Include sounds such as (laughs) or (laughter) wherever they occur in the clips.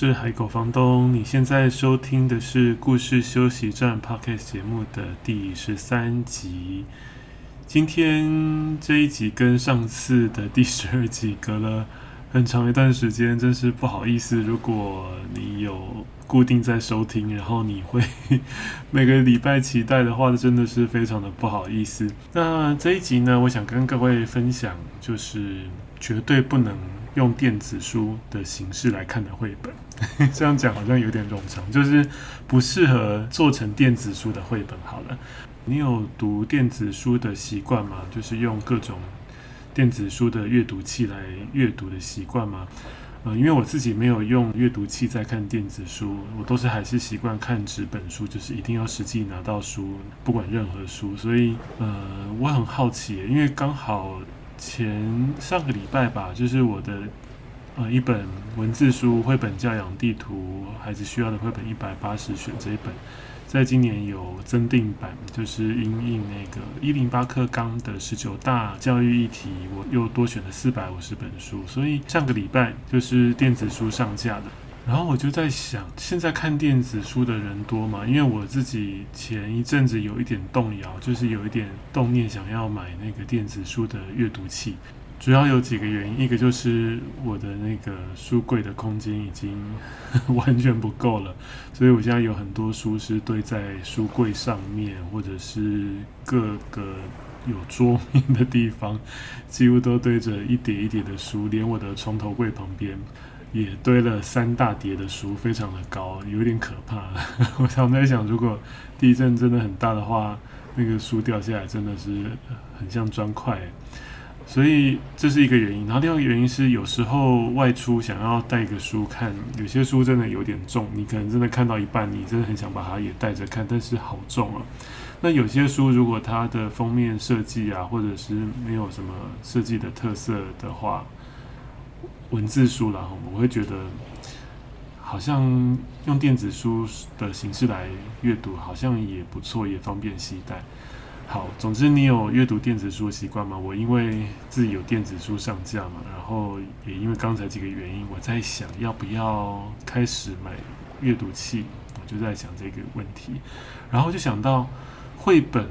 是海狗房东。你现在收听的是故事休息站 Podcast 节目的第十三集。今天这一集跟上次的第十二集隔了很长一段时间，真是不好意思。如果你有固定在收听，然后你会 (laughs) 每个礼拜期待的话，真的是非常的不好意思。那这一集呢，我想跟各位分享，就是绝对不能。用电子书的形式来看的绘本，这样讲好像有点冗长，就是不适合做成电子书的绘本。好了，你有读电子书的习惯吗？就是用各种电子书的阅读器来阅读的习惯吗？呃，因为我自己没有用阅读器在看电子书，我都是还是习惯看纸本书，就是一定要实际拿到书，不管任何书。所以，呃，我很好奇，因为刚好。前上个礼拜吧，就是我的呃一本文字书绘本教养地图，孩子需要的绘本一百八十选这一本，在今年有增订版，就是因应那个一零八课纲的十九大教育议题，我又多选了四百五十本书，所以上个礼拜就是电子书上架的。然后我就在想，现在看电子书的人多吗？因为我自己前一阵子有一点动摇，就是有一点动念想要买那个电子书的阅读器。主要有几个原因，一个就是我的那个书柜的空间已经 (laughs) 完全不够了，所以我现在有很多书是堆在书柜上面，或者是各个有桌面的地方，几乎都堆着一叠一叠的书，连我的床头柜旁边。也堆了三大叠的书，非常的高，有点可怕。(laughs) 我常在想，如果地震真的很大的话，那个书掉下来真的是很像砖块。所以这是一个原因。然后另外一个原因是，有时候外出想要带个书看，有些书真的有点重，你可能真的看到一半，你真的很想把它也带着看，但是好重啊。那有些书如果它的封面设计啊，或者是没有什么设计的特色的话，文字书啦，我会觉得好像用电子书的形式来阅读，好像也不错，也方便携带。好，总之你有阅读电子书的习惯吗？我因为自己有电子书上架嘛，然后也因为刚才几个原因，我在想要不要开始买阅读器，我就在想这个问题，然后就想到绘本，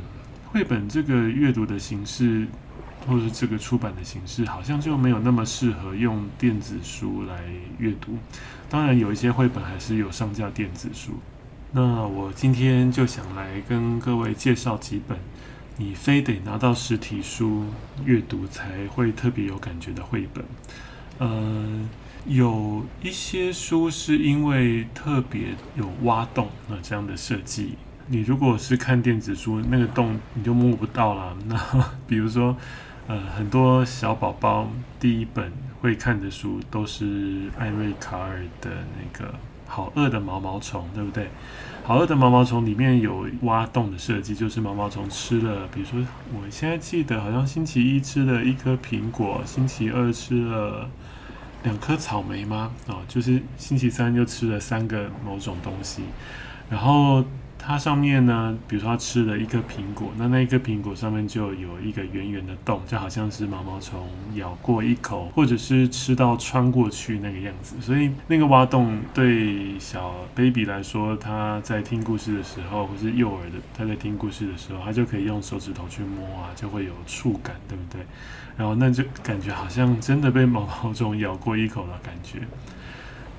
绘本这个阅读的形式。或者这个出版的形式，好像就没有那么适合用电子书来阅读。当然，有一些绘本还是有上架电子书。那我今天就想来跟各位介绍几本，你非得拿到实体书阅读才会特别有感觉的绘本。呃，有一些书是因为特别有挖洞啊这样的设计。你如果是看电子书，那个洞你就摸不到了。那 (laughs) 比如说。呃，很多小宝宝第一本会看的书都是艾瑞卡尔的那个《好饿的毛毛虫》，对不对？《好饿的毛毛虫》里面有挖洞的设计，就是毛毛虫吃了，比如说我现在记得好像星期一吃了一颗苹果，星期二吃了两颗草莓吗？哦，就是星期三就吃了三个某种东西，然后。它上面呢，比如说它吃了一颗苹果，那那一颗苹果上面就有一个圆圆的洞，就好像是毛毛虫咬过一口，或者是吃到穿过去那个样子。所以那个挖洞对小 baby 来说，他在听故事的时候，或是幼儿的他在听故事的时候，他就可以用手指头去摸啊，就会有触感，对不对？然后那就感觉好像真的被毛毛虫咬过一口的感觉。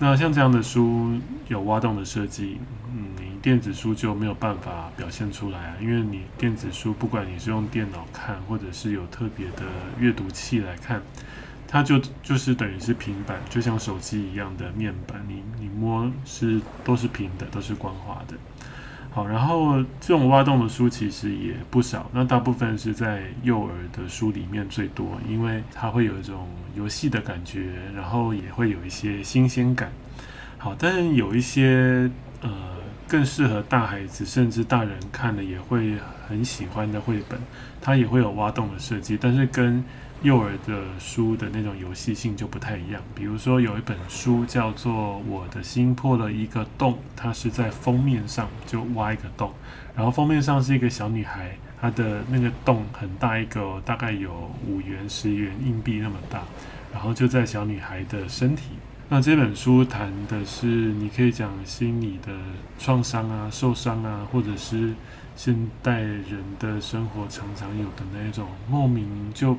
那像这样的书有挖洞的设计，嗯，你电子书就没有办法表现出来啊，因为你电子书不管你是用电脑看，或者是有特别的阅读器来看，它就就是等于是平板，就像手机一样的面板，你你摸是都是平的，都是光滑的。好，然后这种挖洞的书其实也不少，那大部分是在幼儿的书里面最多，因为它会有一种游戏的感觉，然后也会有一些新鲜感。好，但是有一些呃更适合大孩子甚至大人看的也会很喜欢的绘本，它也会有挖洞的设计，但是跟幼儿的书的那种游戏性就不太一样，比如说有一本书叫做《我的心破了一个洞》，它是在封面上就挖一个洞，然后封面上是一个小女孩，她的那个洞很大一个，大概有五元、十元硬币那么大，然后就在小女孩的身体。那这本书谈的是，你可以讲心理的创伤啊、受伤啊，或者是现代人的生活常常有的那种莫名就。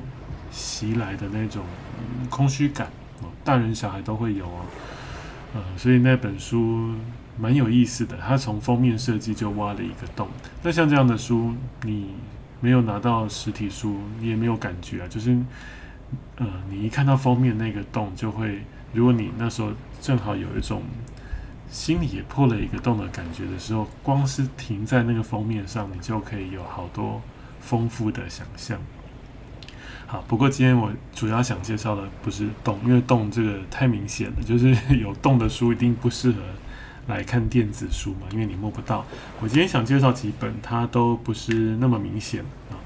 袭来的那种空虚感，大人小孩都会有哦，呃，所以那本书蛮有意思的。它从封面设计就挖了一个洞。那像这样的书，你没有拿到实体书，你也没有感觉啊。就是，呃，你一看到封面那个洞，就会，如果你那时候正好有一种心里也破了一个洞的感觉的时候，光是停在那个封面上，你就可以有好多丰富的想象。好，不过今天我主要想介绍的不是洞，因为洞这个太明显了，(laughs) 就是有洞的书一定不适合来看电子书嘛，因为你摸不到。我今天想介绍几本，它都不是那么明显啊。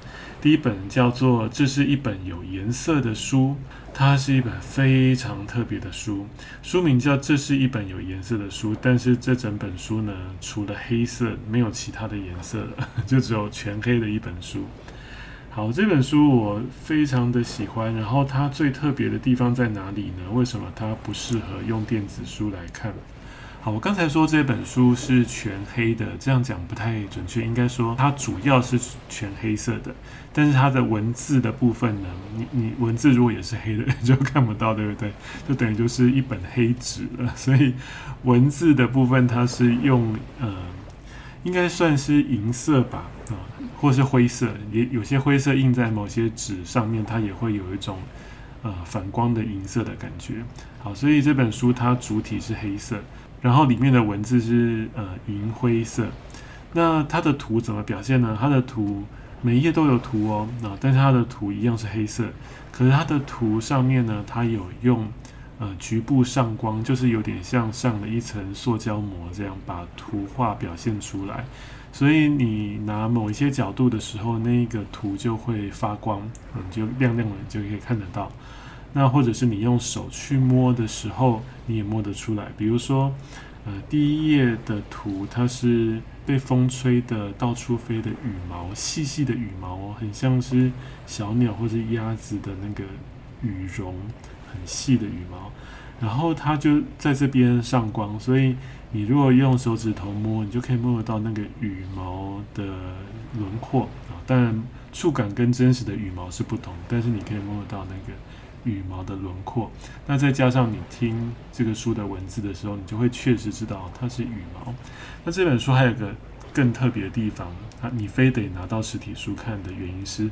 第一本叫做《这是一本有颜色的书》，它是一本非常特别的书，书名叫《这是一本有颜色的书》，但是这整本书呢，除了黑色，没有其他的颜色了，(laughs) 就只有全黑的一本书。好，这本书我非常的喜欢。然后它最特别的地方在哪里呢？为什么它不适合用电子书来看？好，我刚才说这本书是全黑的，这样讲不太准确，应该说它主要是全黑色的。但是它的文字的部分呢，你你文字如果也是黑的，(laughs) 就看不到，对不对？就等于就是一本黑纸了。所以文字的部分它是用呃，应该算是银色吧，或是灰色，也有些灰色印在某些纸上面，它也会有一种呃反光的银色的感觉。好，所以这本书它主体是黑色，然后里面的文字是呃银灰色。那它的图怎么表现呢？它的图每一页都有图哦，那，但是它的图一样是黑色，可是它的图上面呢，它有用呃局部上光，就是有点像上了一层塑胶膜这样，把图画表现出来。所以你拿某一些角度的时候，那个图就会发光，嗯，就亮亮的，就可以看得到。那或者是你用手去摸的时候，你也摸得出来。比如说，呃，第一页的图，它是被风吹的到处飞的羽毛，细细的羽毛哦，很像是小鸟或者鸭子的那个羽绒，很细的羽毛。然后它就在这边上光，所以。你如果用手指头摸，你就可以摸得到那个羽毛的轮廓啊。当然，触感跟真实的羽毛是不同，但是你可以摸得到那个羽毛的轮廓。那再加上你听这个书的文字的时候，你就会确实知道它是羽毛。那这本书还有个更特别的地方，它你非得拿到实体书看的原因是，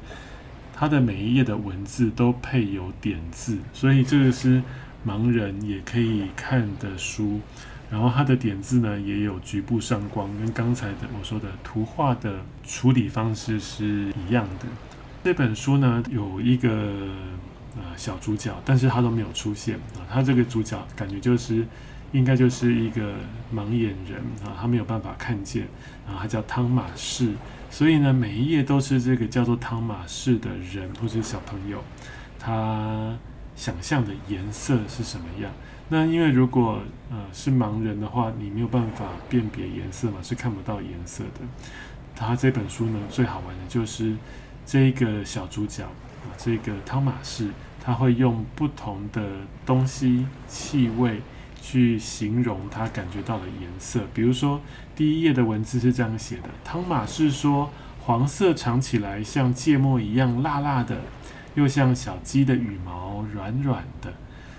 它的每一页的文字都配有点字，所以这个是盲人也可以看的书。然后它的点字呢，也有局部上光，跟刚才的我说的图画的处理方式是一样的。这本书呢，有一个呃小主角，但是他都没有出现啊。他这个主角感觉就是应该就是一个盲眼人啊，他没有办法看见啊。他叫汤马士，所以呢，每一页都是这个叫做汤马士的人或者小朋友，他想象的颜色是什么样？那因为如果呃是盲人的话，你没有办法辨别颜色嘛，是看不到颜色的。他这本书呢，最好玩的就是这个小主角啊，这个汤马士，他会用不同的东西、气味去形容他感觉到的颜色。比如说，第一页的文字是这样写的：汤马士说，黄色尝起来像芥末一样辣辣的，又像小鸡的羽毛软软的。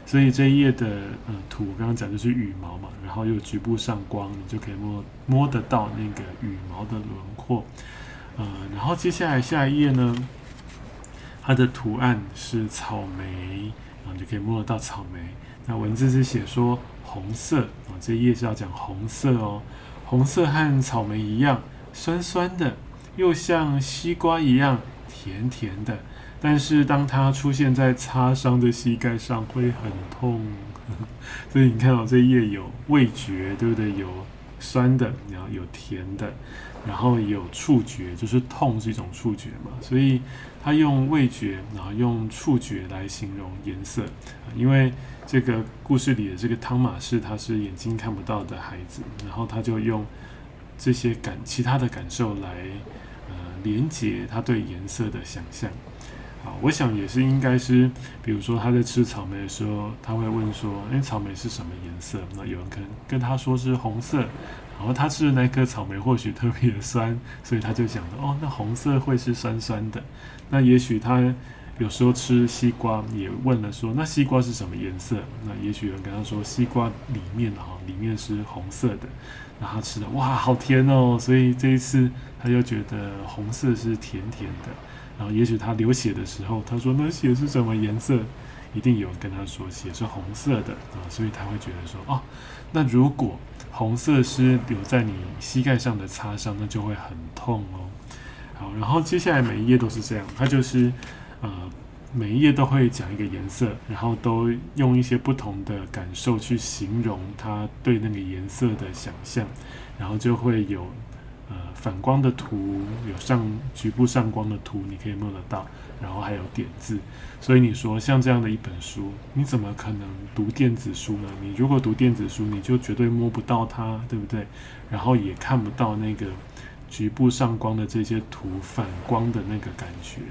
所以这一页的呃图，我刚刚讲的是羽毛嘛，然后又局部上光，你就可以摸摸得到那个羽毛的轮廓，呃，然后接下来下一页呢，它的图案是草莓，然后你就可以摸得到草莓。那文字是写说红色啊，这一页是要讲红色哦，红色和草莓一样酸酸的，又像西瓜一样甜甜的。但是当它出现在擦伤的膝盖上，会很痛。(laughs) 所以你看到、这一页有味觉，对不对？有酸的，然后有甜的，然后有触觉，就是痛是一种触觉嘛。所以他用味觉，然后用触觉来形容颜色。因为这个故事里的这个汤玛士他是眼睛看不到的孩子，然后他就用这些感其他的感受来呃连接他对颜色的想象。我想也是，应该是，比如说他在吃草莓的时候，他会问说：“诶，草莓是什么颜色？”那有人可能跟他说是红色，然后他吃的那颗草莓或许特别的酸，所以他就想着：“哦，那红色会是酸酸的。”那也许他有时候吃西瓜，也问了说：“那西瓜是什么颜色？”那也许有人跟他说：“西瓜里面哈，里面是红色的。”那他吃的哇，好甜哦！所以这一次他就觉得红色是甜甜的。然后，也许他流血的时候，他说：“那血是什么颜色？”一定有人跟他说：“血是红色的。”啊，所以他会觉得说：“哦，那如果红色是留在你膝盖上的擦伤，那就会很痛哦。”好，然后接下来每一页都是这样，他就是呃，每一页都会讲一个颜色，然后都用一些不同的感受去形容他对那个颜色的想象，然后就会有。反光的图有上局部上光的图，你可以摸得到，然后还有点字。所以你说像这样的一本书，你怎么可能读电子书呢？你如果读电子书，你就绝对摸不到它，对不对？然后也看不到那个局部上光的这些图反光的那个感觉。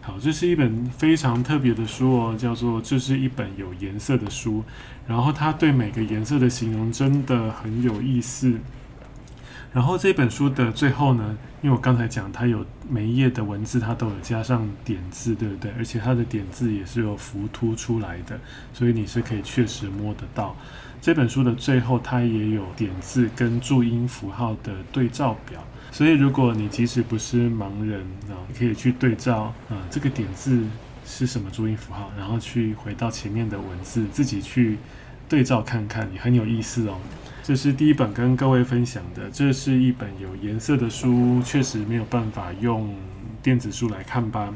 好，这是一本非常特别的书哦，叫做这是一本有颜色的书。然后它对每个颜色的形容真的很有意思。然后这本书的最后呢，因为我刚才讲它有每一页的文字，它都有加上点字，对不对？而且它的点字也是有浮凸出来的，所以你是可以确实摸得到。这本书的最后，它也有点字跟注音符号的对照表，所以如果你即使不是盲人啊，你可以去对照啊，这个点字是什么注音符号，然后去回到前面的文字，自己去对照看看，也很有意思哦。这是第一本跟各位分享的，这是一本有颜色的书，确实没有办法用电子书来看吧。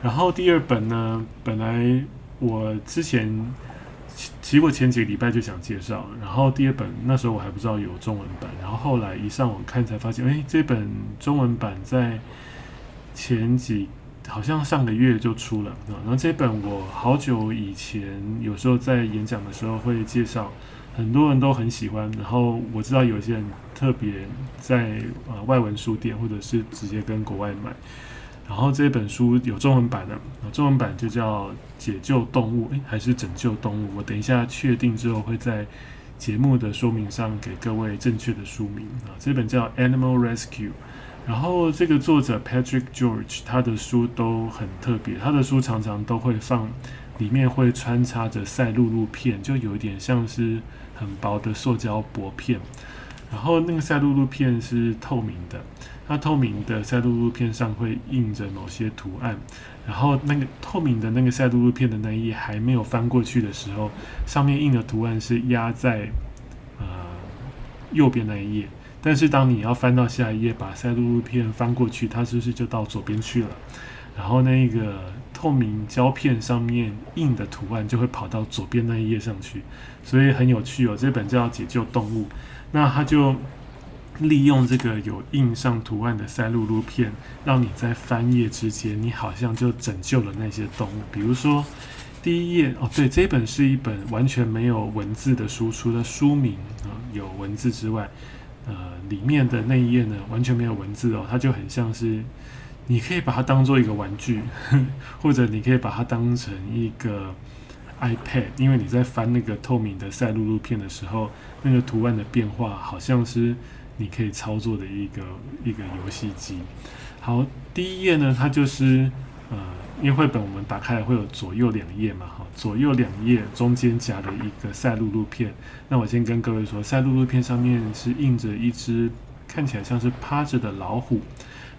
然后第二本呢，本来我之前其实我前几个礼拜就想介绍，然后第二本那时候我还不知道有中文版，然后后来一上网看才发现，哎，这本中文版在前几好像上个月就出了啊。然后这本我好久以前有时候在演讲的时候会介绍。很多人都很喜欢，然后我知道有些人特别在呃外文书店或者是直接跟国外买，然后这本书有中文版的，中文版就叫《解救动物》，诶，还是拯救动物？我等一下确定之后会在节目的说明上给各位正确的书名啊。这本叫《Animal Rescue》，然后这个作者 Patrick George 他的书都很特别，他的书常常都会放里面会穿插着赛璐璐片，就有一点像是。很薄的塑胶薄片，然后那个赛璐璐片是透明的，它透明的赛璐璐片上会印着某些图案，然后那个透明的那个赛璐璐片的那一页还没有翻过去的时候，上面印的图案是压在呃右边那一页，但是当你要翻到下一页把赛璐璐片翻过去，它是不是就到左边去了？然后那个。透明胶片上面印的图案就会跑到左边那一页上去，所以很有趣哦。这本叫《解救动物》，那他就利用这个有印上图案的塞璐璐片，让你在翻页之间，你好像就拯救了那些动物。比如说第一页哦，对，这本是一本完全没有文字的书，除了书名啊、有文字之外，呃，里面的那一页呢完全没有文字哦，它就很像是。你可以把它当做一个玩具，(laughs) 或者你可以把它当成一个 iPad，因为你在翻那个透明的赛璐璐片的时候，那个图案的变化好像是你可以操作的一个一个游戏机。好，第一页呢，它就是呃，因为绘本我们打开会有左右两页嘛，哈，左右两页中间夹了一个赛璐璐片。那我先跟各位说，赛璐璐片上面是印着一只看起来像是趴着的老虎。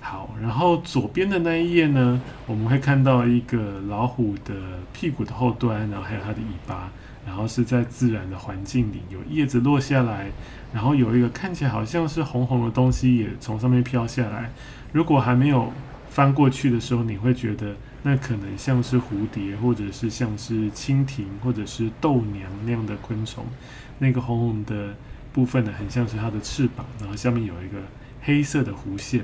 好，然后左边的那一页呢，我们会看到一个老虎的屁股的后端，然后还有它的尾巴，然后是在自然的环境里，有叶子落下来，然后有一个看起来好像是红红的东西也从上面飘下来。如果还没有翻过去的时候，你会觉得那可能像是蝴蝶，或者是像是蜻蜓，或者是豆娘那样的昆虫。那个红红的部分呢，很像是它的翅膀，然后下面有一个黑色的弧线。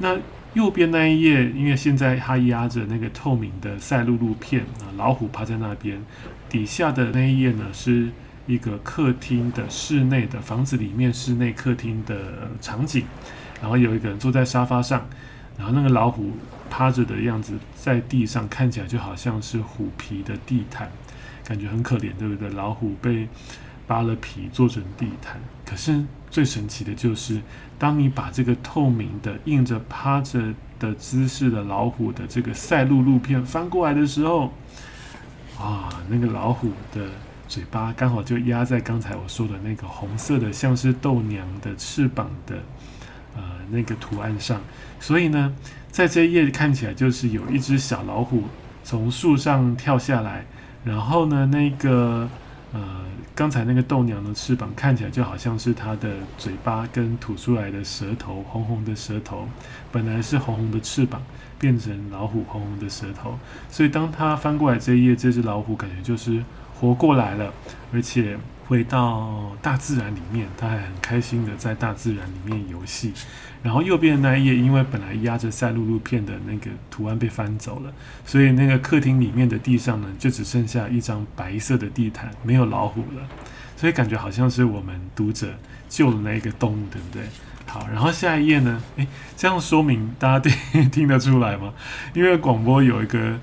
那右边那一页，因为现在它压着那个透明的赛璐璐片啊，老虎趴在那边。底下的那一页呢，是一个客厅的室内的房子里面室内客厅的场景，然后有一个人坐在沙发上。然后那个老虎趴着的样子，在地上看起来就好像是虎皮的地毯，感觉很可怜，对不对？老虎被扒了皮做成地毯。可是最神奇的就是，当你把这个透明的印着趴着的姿势的老虎的这个赛璐璐片翻过来的时候，啊，那个老虎的嘴巴刚好就压在刚才我说的那个红色的，像是豆娘的翅膀的。呃，那个图案上，所以呢，在这一页看起来就是有一只小老虎从树上跳下来，然后呢，那个呃，刚才那个豆娘的翅膀看起来就好像是它的嘴巴跟吐出来的舌头，红红的舌头，本来是红红的翅膀，变成老虎红红的舌头，所以当它翻过来这一页，这只老虎感觉就是活过来了，而且。回到大自然里面，它还很开心的在大自然里面游戏。然后右边的那一页，因为本来压着赛璐璐片的那个图案被翻走了，所以那个客厅里面的地上呢，就只剩下一张白色的地毯，没有老虎了。所以感觉好像是我们读者救了那一个动物，对不对？好，然后下一页呢？诶，这样说明大家听听得出来吗？因为广播有一个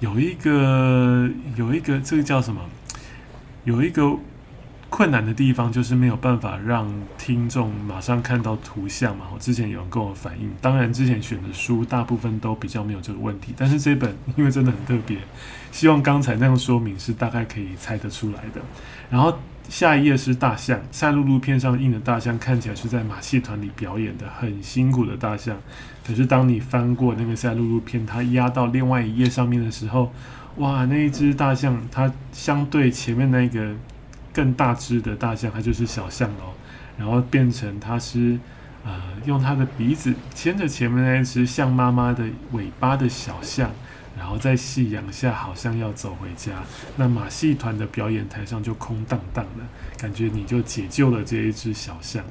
有一个有一个这个叫什么？有一个。困难的地方就是没有办法让听众马上看到图像嘛。我之前有人跟我反映，当然之前选的书大部分都比较没有这个问题，但是这本因为真的很特别，希望刚才那样说明是大概可以猜得出来的。然后下一页是大象，赛璐璐片上印的大象看起来是在马戏团里表演的，很辛苦的大象。可是当你翻过那个赛璐璐片，它压到另外一页上面的时候，哇，那一只大象它相对前面那个。更大只的大象，它就是小象哦，然后变成它是，呃，用它的鼻子牵着前面那只象妈妈的尾巴的小象，然后在夕阳下好像要走回家。那马戏团的表演台上就空荡荡的，感觉你就解救了这一只小象。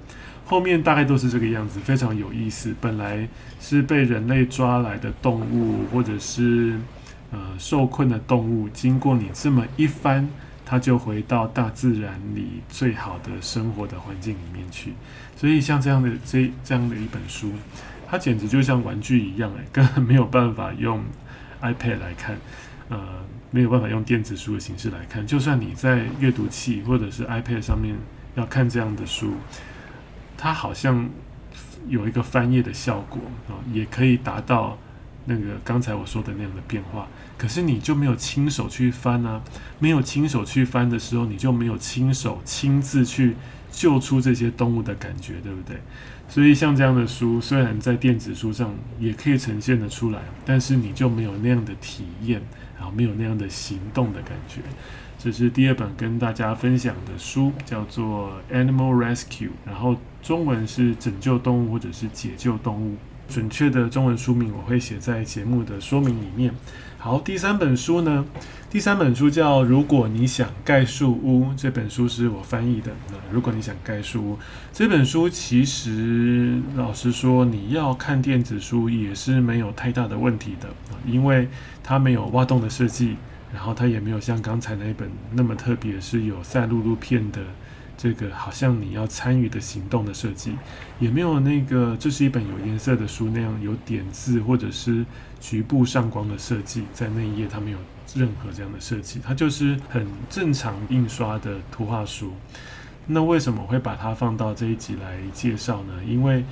后面大概都是这个样子，非常有意思。本来是被人类抓来的动物，或者是呃受困的动物，经过你这么一翻。他就回到大自然里最好的生活的环境里面去，所以像这样的这这样的一本书，它简直就像玩具一样，诶，(laughs) 根本没有办法用 iPad 来看，呃，没有办法用电子书的形式来看。就算你在阅读器或者是 iPad 上面要看这样的书，它好像有一个翻页的效果啊，也可以达到。那个刚才我说的那样的变化，可是你就没有亲手去翻啊，没有亲手去翻的时候，你就没有亲手亲自去救出这些动物的感觉，对不对？所以像这样的书，虽然在电子书上也可以呈现得出来，但是你就没有那样的体验，然后没有那样的行动的感觉。这是第二本跟大家分享的书，叫做《Animal Rescue》，然后中文是拯救动物或者是解救动物。准确的中文书名我会写在节目的说明里面。好，第三本书呢？第三本书叫《如果你想盖树屋》，这本书是我翻译的。那如果你想盖树屋，这本书其实老实说，你要看电子书也是没有太大的问题的，因为它没有挖洞的设计，然后它也没有像刚才那一本那么特别，是有赛璐璐片的。这个好像你要参与的行动的设计，也没有那个这是一本有颜色的书那样有点字或者是局部上光的设计，在那一页它没有任何这样的设计，它就是很正常印刷的图画书。那为什么会把它放到这一集来介绍呢？因为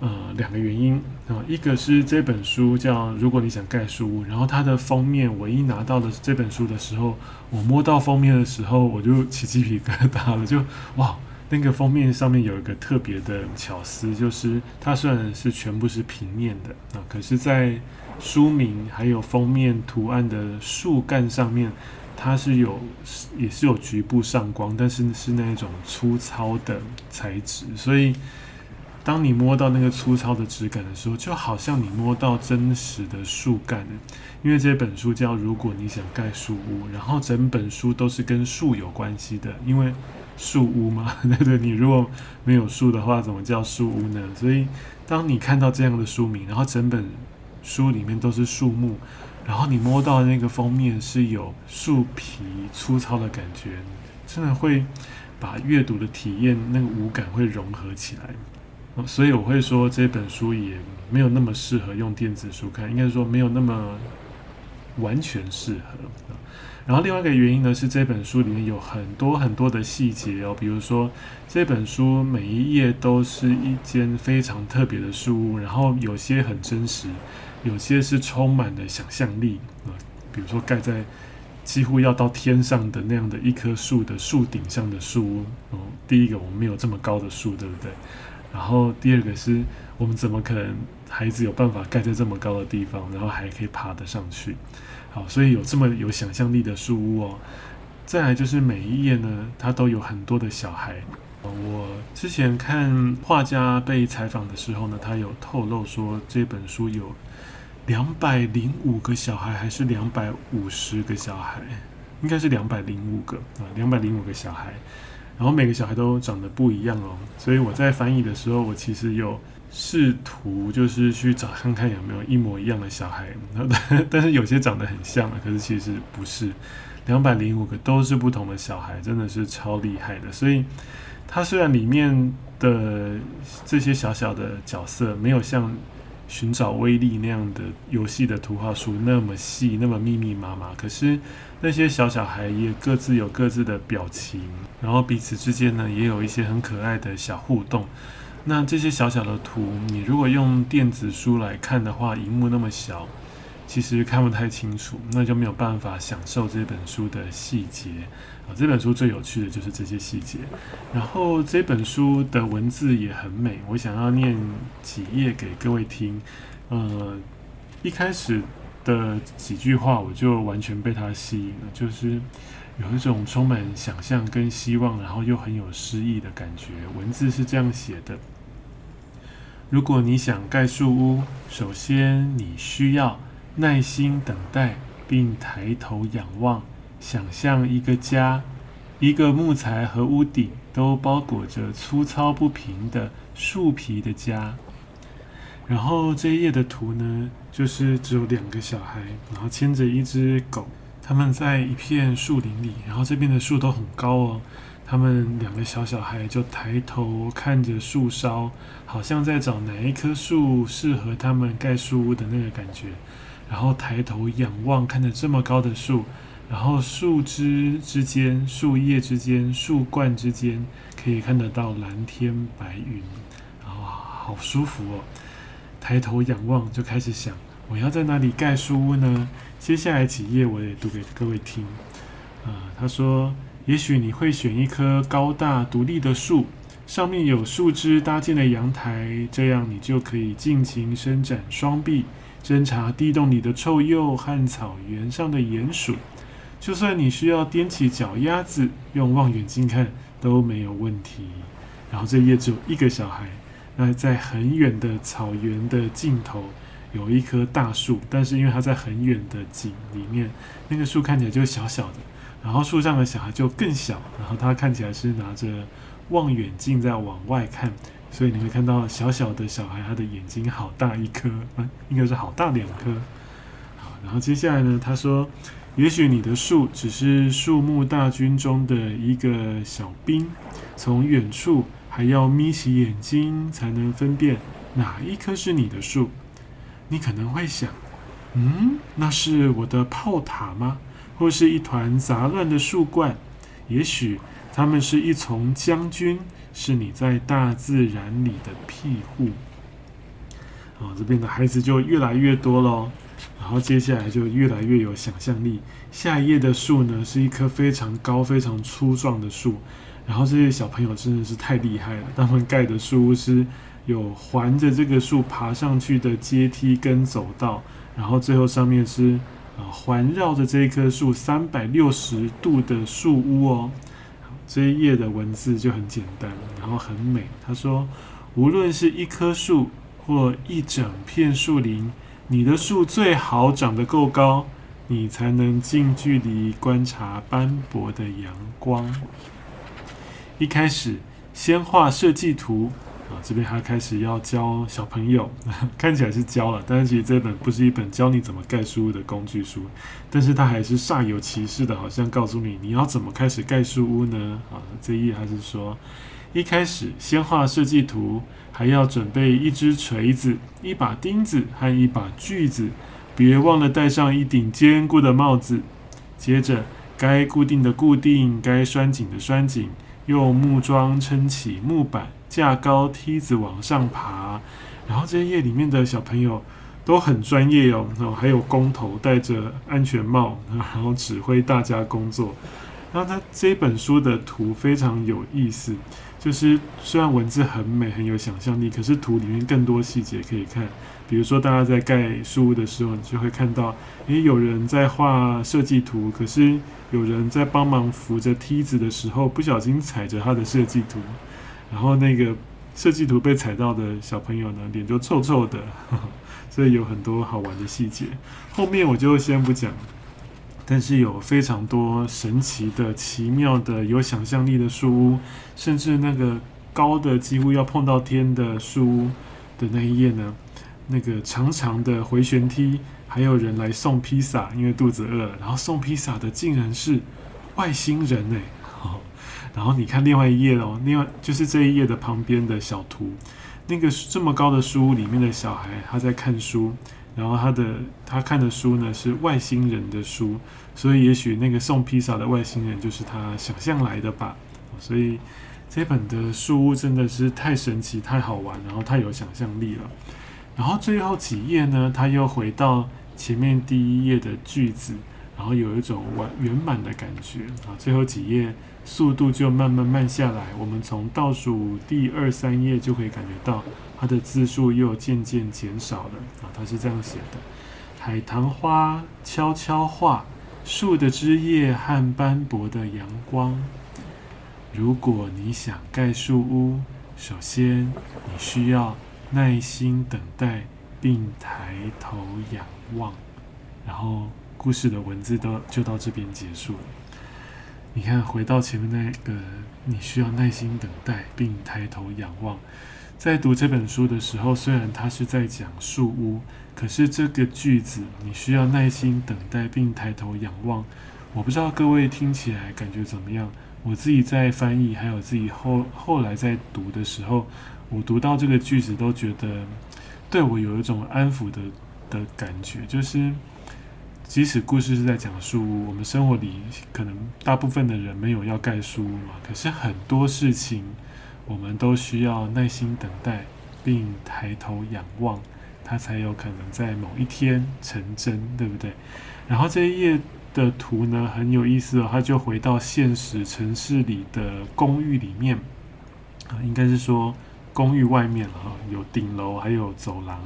呃，两个原因。啊，一个是这本书叫《如果你想盖书》，然后它的封面，我一拿到的这本书的时候，我摸到封面的时候，我就起鸡皮疙瘩了，就哇，那个封面上面有一个特别的巧思，就是它虽然是全部是平面的啊，可是，在书名还有封面图案的树干上面，它是有也是有局部上光，但是是那种粗糙的材质，所以当你摸到那个粗糙的质感的时候，就好像你摸到真实的树干。因为这本书叫《如果你想盖树屋》，然后整本书都是跟树有关系的，因为树屋嘛，对 (laughs) 不对？你如果没有树的话，怎么叫树屋呢？所以当你看到这样的书名，然后整本书里面都是树木，然后你摸到那个封面是有树皮粗糙的感觉，真的会把阅读的体验那个五感会融合起来。所以我会说这本书也没有那么适合用电子书看，应该说没有那么完全适合。然后另外一个原因呢，是这本书里面有很多很多的细节哦，比如说这本书每一页都是一间非常特别的书屋，然后有些很真实。有些是充满了想象力啊，比如说盖在几乎要到天上的那样的一棵树的树顶上的树屋。哦，第一个我们没有这么高的树，对不对？然后第二个是我们怎么可能孩子有办法盖在这么高的地方，然后还可以爬得上去？好，所以有这么有想象力的树屋哦。再来就是每一页呢，它都有很多的小孩。我之前看画家被采访的时候呢，他有透露说这本书有。两百零五个小孩还是两百五十个小孩？应该是两百零五个啊，两百零五个小孩。然后每个小孩都长得不一样哦，所以我在翻译的时候，我其实有试图就是去找看看有没有一模一样的小孩。(laughs) 但是有些长得很像，可是其实不是。两百零五个都是不同的小孩，真的是超厉害的。所以它虽然里面的这些小小的角色没有像。寻找威力那样的游戏的图画书那么细，那么密密麻麻。可是那些小小孩也各自有各自的表情，然后彼此之间呢也有一些很可爱的小互动。那这些小小的图，你如果用电子书来看的话，荧幕那么小。其实看不太清楚，那就没有办法享受这本书的细节啊。这本书最有趣的就是这些细节，然后这本书的文字也很美。我想要念几页给各位听。呃，一开始的几句话我就完全被它吸引了，就是有一种充满想象跟希望，然后又很有诗意的感觉。文字是这样写的：如果你想盖树屋，首先你需要。耐心等待，并抬头仰望，想象一个家，一个木材和屋顶都包裹着粗糙不平的树皮的家。然后这一页的图呢，就是只有两个小孩，然后牵着一只狗，他们在一片树林里，然后这边的树都很高哦。他们两个小小孩就抬头看着树梢，好像在找哪一棵树适合他们盖树屋的那个感觉。然后抬头仰望，看着这么高的树，然后树枝之间、树叶之间、树冠之间，可以看得到蓝天白云，啊，好舒服哦！抬头仰望，就开始想，我要在哪里盖树屋呢？接下来几页我也读给各位听。啊，他说，也许你会选一棵高大独立的树，上面有树枝搭建的阳台，这样你就可以尽情伸展双臂。侦查地洞里的臭鼬和草原上的鼹鼠，就算你需要踮起脚丫子用望远镜看都没有问题。然后这页只有一个小孩，那在很远的草原的尽头有一棵大树，但是因为它在很远的景里面，那个树看起来就小小的，然后树上的小孩就更小，然后他看起来是拿着望远镜在往外看。所以你会看到小小的小孩，他的眼睛好大一颗，啊，应该是好大两颗。好，然后接下来呢，他说，也许你的树只是树木大军中的一个小兵，从远处还要眯起眼睛才能分辨哪一棵是你的树。你可能会想，嗯，那是我的炮塔吗？或是一团杂乱的树冠？也许他们是一丛将军。是你在大自然里的庇护。啊，这边的孩子就越来越多喽，然后接下来就越来越有想象力。下一页的树呢，是一棵非常高、非常粗壮的树，然后这些小朋友真的是太厉害了，他们盖的树屋是有环着这个树爬上去的阶梯跟走道，然后最后上面是啊环绕着这一棵树三百六十度的树屋哦。这一页的文字就很简单，然后很美。他说，无论是一棵树或一整片树林，你的树最好长得够高，你才能近距离观察斑驳的阳光。一开始，先画设计图啊，这边还开始要教小朋友，(laughs) 看起来是教了，但是其实这本不是一本教你怎么盖书屋的工具书，但是它还是煞有其事的，好像告诉你你要怎么开始盖书屋呢？啊，这一页还是说，一开始先画设计图，还要准备一支锤子、一把钉子和一把锯子，别忘了戴上一顶坚固的帽子。接着，该固定的固定，该拴紧的拴紧。用木桩撑起木板，架高梯子往上爬。然后这些页里面的小朋友都很专业哦，然后还有工头戴着安全帽，然后指挥大家工作。然后他这本书的图非常有意思，就是虽然文字很美，很有想象力，可是图里面更多细节可以看。比如说，大家在盖树屋的时候，你就会看到，诶，有人在画设计图，可是有人在帮忙扶着梯子的时候，不小心踩着他的设计图，然后那个设计图被踩到的小朋友呢，脸就臭臭的，呵呵，所以有很多好玩的细节。后面我就先不讲，但是有非常多神奇的、奇妙的、有想象力的树屋，甚至那个高的几乎要碰到天的树屋的那一页呢。那个长长的回旋梯，还有人来送披萨，因为肚子饿了。然后送披萨的竟然是外星人哎！然后你看另外一页哦，另外就是这一页的旁边的小图，那个这么高的书屋里面的小孩他在看书，然后他的他看的书呢是外星人的书，所以也许那个送披萨的外星人就是他想象来的吧。所以这本的书屋真的是太神奇、太好玩，然后太有想象力了。然后最后几页呢，他又回到前面第一页的句子，然后有一种完圆满的感觉啊。最后几页速度就慢慢慢下来，我们从倒数第二三页就可以感觉到它的字数又渐渐减少了啊。它是这样写的：海棠花悄悄话，树的枝叶和斑驳的阳光。如果你想盖树屋，首先你需要。耐心等待，并抬头仰望，然后故事的文字都就到这边结束了。你看，回到前面那个，你需要耐心等待并抬头仰望。在读这本书的时候，虽然它是在讲树屋，可是这个句子你需要耐心等待并抬头仰望。我不知道各位听起来感觉怎么样？我自己在翻译，还有自己后后来在读的时候。我读到这个句子都觉得对我有一种安抚的的感觉，就是即使故事是在讲述，我们生活里可能大部分的人没有要盖书屋嘛，可是很多事情我们都需要耐心等待，并抬头仰望，它才有可能在某一天成真，对不对？然后这一页的图呢，很有意思哦，它就回到现实城市里的公寓里面啊，应该是说。公寓外面啊，有顶楼，还有走廊，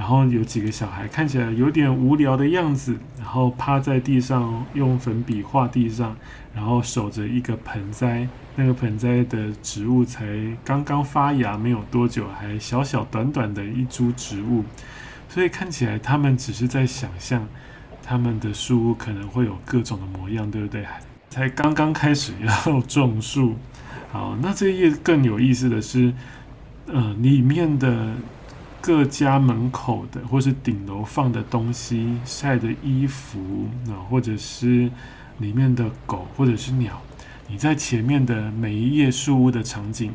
然后有几个小孩看起来有点无聊的样子，然后趴在地上用粉笔画地上，然后守着一个盆栽，那个盆栽的植物才刚刚发芽没有多久，还小小短短的一株植物，所以看起来他们只是在想象他们的树屋可能会有各种的模样，对不对？才刚刚开始要种树，好，那这一页更有意思的是。呃，里面的各家门口的，或是顶楼放的东西、晒的衣服啊，或者是里面的狗或者是鸟，你在前面的每一页树屋的场景，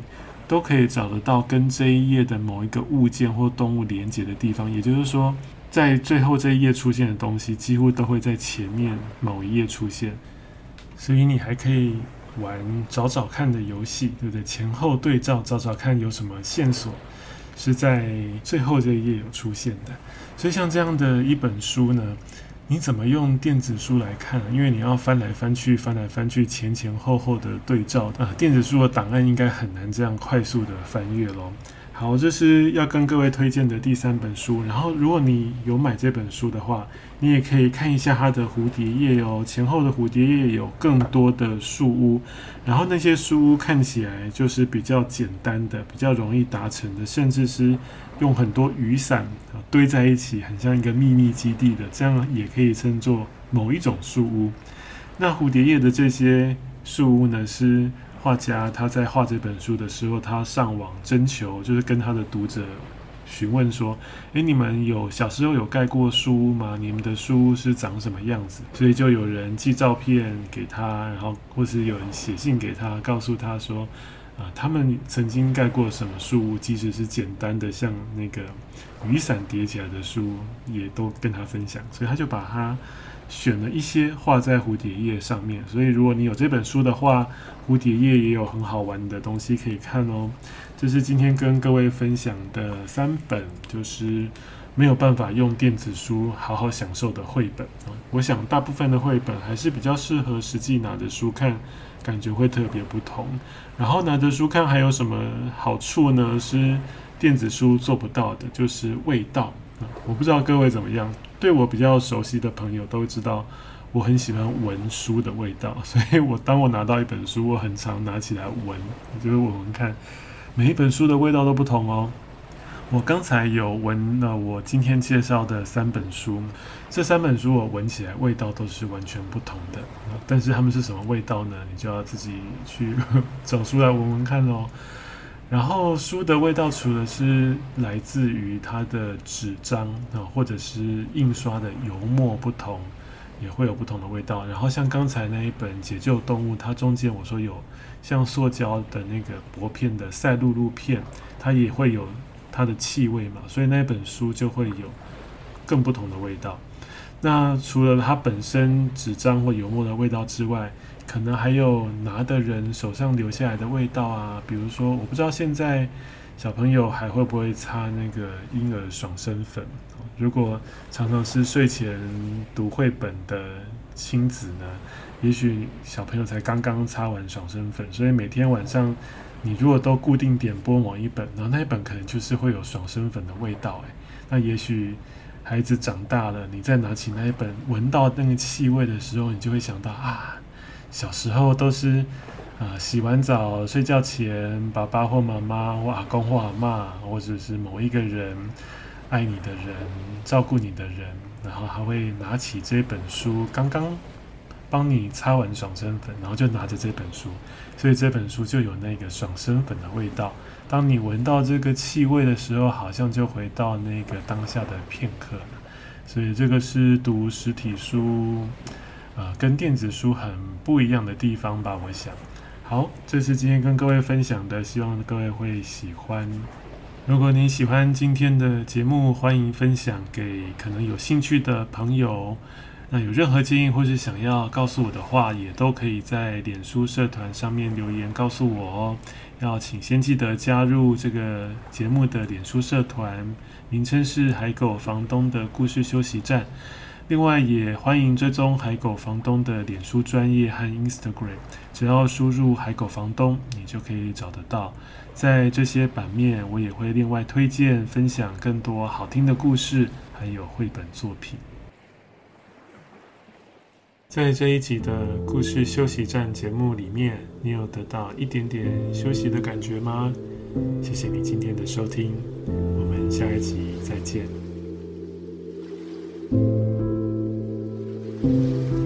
都可以找得到跟这一页的某一个物件或动物连接的地方。也就是说，在最后这一页出现的东西，几乎都会在前面某一页出现，所以你还可以。玩找找看的游戏，对不对？前后对照，找找看有什么线索是在最后这一页有出现的。所以像这样的一本书呢，你怎么用电子书来看？因为你要翻来翻去，翻来翻去，前前后后的对照啊，电子书的档案应该很难这样快速的翻阅咯。好，这是要跟各位推荐的第三本书。然后，如果你有买这本书的话，你也可以看一下它的蝴蝶页哦。前后的蝴蝶页有更多的树屋，然后那些树屋看起来就是比较简单的、比较容易达成的，甚至是用很多雨伞堆在一起，很像一个秘密基地的，这样也可以称作某一种树屋。那蝴蝶叶的这些树屋呢，是。画家他在画这本书的时候，他上网征求，就是跟他的读者询问说：“诶，你们有小时候有盖过书吗？你们的书是长什么样子？”所以就有人寄照片给他，然后或是有人写信给他，告诉他说：“啊，他们曾经盖过什么书，即使是简单的像那个雨伞叠起来的书，也都跟他分享。”所以他就把他。选了一些画在蝴蝶页上面，所以如果你有这本书的话，蝴蝶页也有很好玩的东西可以看哦。这是今天跟各位分享的三本，就是没有办法用电子书好好享受的绘本。我想大部分的绘本还是比较适合实际拿着书看，感觉会特别不同。然后拿着书看还有什么好处呢？是电子书做不到的，就是味道。我不知道各位怎么样。对我比较熟悉的朋友都知道，我很喜欢闻书的味道，所以我当我拿到一本书，我很常拿起来闻，就是闻闻看，每一本书的味道都不同哦。我刚才有闻了我今天介绍的三本书，这三本书我闻起来味道都是完全不同的，但是它们是什么味道呢？你就要自己去找书来闻闻看哦。然后书的味道，除了是来自于它的纸张啊，或者是印刷的油墨不同，也会有不同的味道。然后像刚才那一本《解救动物》，它中间我说有像塑胶的那个薄片的赛璐璐片，它也会有它的气味嘛，所以那本书就会有更不同的味道。那除了它本身纸张或油墨的味道之外，可能还有拿的人手上留下来的味道啊，比如说，我不知道现在小朋友还会不会擦那个婴儿爽身粉。如果常常是睡前读绘本的亲子呢，也许小朋友才刚刚擦完爽身粉，所以每天晚上你如果都固定点播某一本，然后那一本可能就是会有爽身粉的味道。诶，那也许孩子长大了，你再拿起那一本，闻到那个气味的时候，你就会想到啊。小时候都是，啊、洗完澡睡觉前，爸爸或妈妈或阿公或阿嬷，或者是某一个人爱你的人、照顾你的人，然后还会拿起这本书，刚刚帮你擦完爽身粉，然后就拿着这本书，所以这本书就有那个爽身粉的味道。当你闻到这个气味的时候，好像就回到那个当下的片刻。所以这个是读实体书。呃，跟电子书很不一样的地方吧，我想。好，这是今天跟各位分享的，希望各位会喜欢。如果你喜欢今天的节目，欢迎分享给可能有兴趣的朋友。那有任何建议或是想要告诉我的话，也都可以在脸书社团上面留言告诉我哦。要请先记得加入这个节目的脸书社团，名称是海狗房东的故事休息站。另外，也欢迎追踪海狗房东的脸书专业和 Instagram，只要输入“海狗房东”，你就可以找得到。在这些版面，我也会另外推荐分享更多好听的故事，还有绘本作品。在这一集的故事休息站节目里面，你有得到一点点休息的感觉吗？谢谢你今天的收听，我们下一集再见。Thank you.